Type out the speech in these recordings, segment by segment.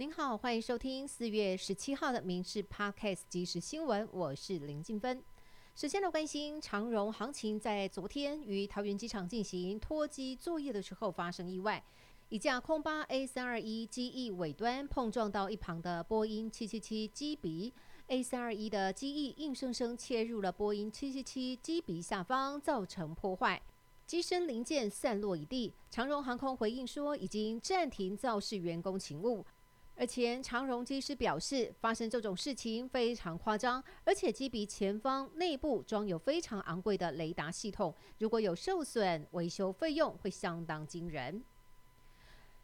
您好，欢迎收听四月十七号的《民事 Podcast》即时新闻，我是林静芬。首先来关心长荣行情，在昨天于桃园机场进行脱机作业的时候发生意外，一架空巴 A 三二一机翼尾端碰撞到一旁的波音七七七机鼻，A 三二一的机翼硬生生切入了波音七七七机鼻下方，造成破坏。机身零件散落一地，长荣航空回应说已经暂停造事员工勤务，而前长荣机师表示，发生这种事情非常夸张，而且机鼻前方内部装有非常昂贵的雷达系统，如果有受损，维修费用会相当惊人。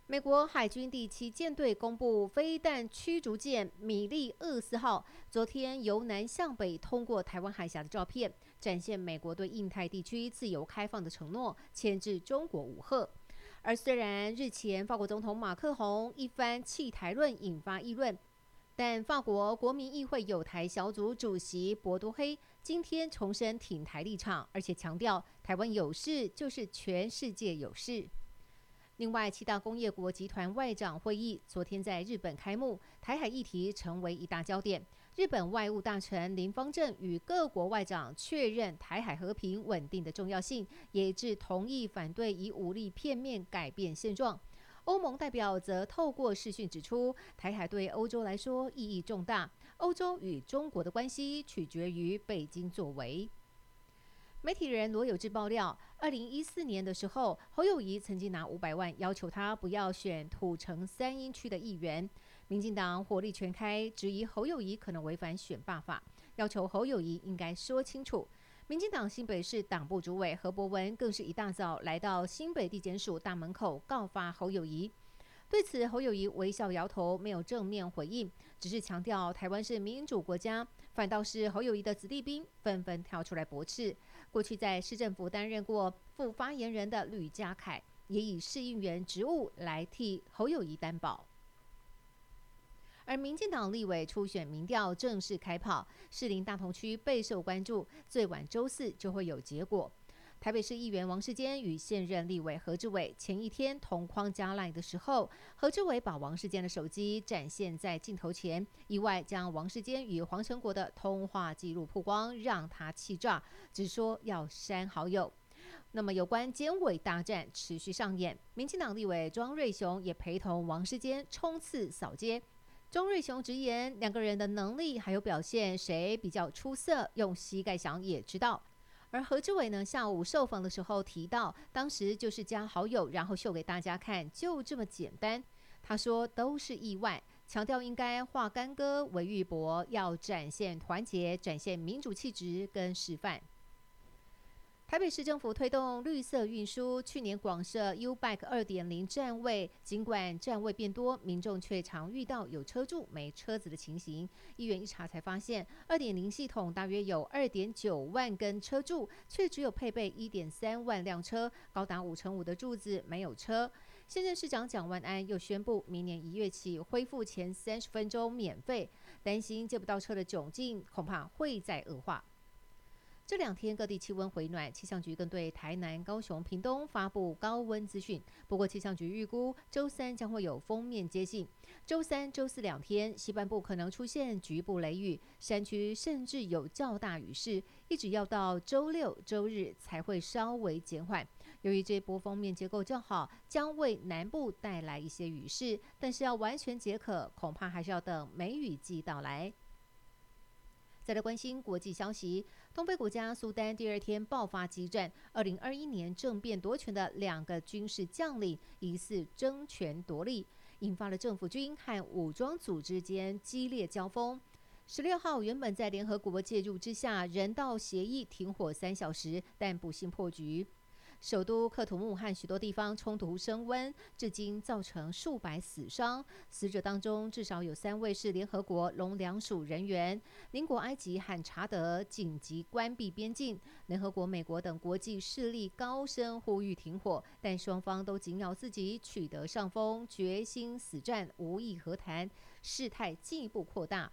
美国海军第七舰队公布飞弹驱逐舰“米利厄斯号”昨天由南向北通过台湾海峡的照片，展现美国对印太地区自由开放的承诺，牵制中国武吓。而虽然日前法国总统马克宏一番弃台论引发议论，但法国国民议会有台小组主席博多黑今天重申挺台立场，而且强调台湾有事就是全世界有事。另外，七大工业国集团外长会议昨天在日本开幕，台海议题成为一大焦点。日本外务大臣林方正与各国外长确认台海和平稳定的重要性，也致同意反对以武力片面改变现状。欧盟代表则透过视讯指出，台海对欧洲来说意义重大，欧洲与中国的关系取决于北京作为。媒体人罗有志爆料，二零一四年的时候，侯友谊曾经拿五百万要求他不要选土城三英区的议员。民进党火力全开，质疑侯友谊可能违反选罢法，要求侯友谊应该说清楚。民进党新北市党部主委何伯文更是一大早来到新北地检署大门口告发侯友谊。对此，侯友谊微笑摇头，没有正面回应，只是强调台湾是民主国家。反倒是侯友谊的子弟兵纷纷跳出来驳斥。过去在市政府担任过副发言人的吕家凯，也以市议员职务来替侯友谊担保。而民进党立委初选民调正式开跑，士林大同区备受关注，最晚周四就会有结果。台北市议员王世坚与现任立委何志伟前一天同框加 line 的时候，何志伟把王世坚的手机展现在镜头前，意外将王世坚与黄成国的通话记录曝光，让他气炸，只说要删好友。那么有关监委大战持续上演，民进党立委庄瑞雄也陪同王世坚冲刺扫街。庄瑞雄直言，两个人的能力还有表现，谁比较出色，用膝盖想也知道。而何志伟呢？下午受访的时候提到，当时就是加好友，然后秀给大家看，就这么简单。他说都是意外，强调应该化干戈为玉帛，要展现团结，展现民主气质跟示范。台北市政府推动绿色运输，去年广设 U Bike 二点零站位，尽管站位变多，民众却常遇到有车住没车子的情形。议员一查才发现，二点零系统大约有二点九万根车柱，却只有配备一点三万辆车，高达五成五的柱子没有车。现任市长蒋万安又宣布，明年一月起恢复前三十分钟免费，担心借不到车的窘境恐怕会再恶化。这两天各地气温回暖，气象局更对台南、高雄、屏东发布高温资讯。不过气象局预估，周三将会有封面接近，周三、周四两天西半部可能出现局部雷雨，山区甚至有较大雨势，一直要到周六、周日才会稍微减缓。由于这波封面结构较好，将为南部带来一些雨势，但是要完全解渴，恐怕还是要等梅雨季到来。再来关心国际消息，东非国家苏丹第二天爆发激战，二零二一年政变夺权的两个军事将领疑似争权夺利，引发了政府军和武装组织间激烈交锋。十六号原本在联合国介入之下，人道协议停火三小时，但不幸破局。首都克图木和许多地方冲突升温，至今造成数百死伤。死者当中至少有三位是联合国农粮署人员。邻国埃及和查德紧急关闭边境，联合国、美国等国际势力高声呼吁停火，但双方都紧咬自己取得上风，决心死战，无意和谈，事态进一步扩大。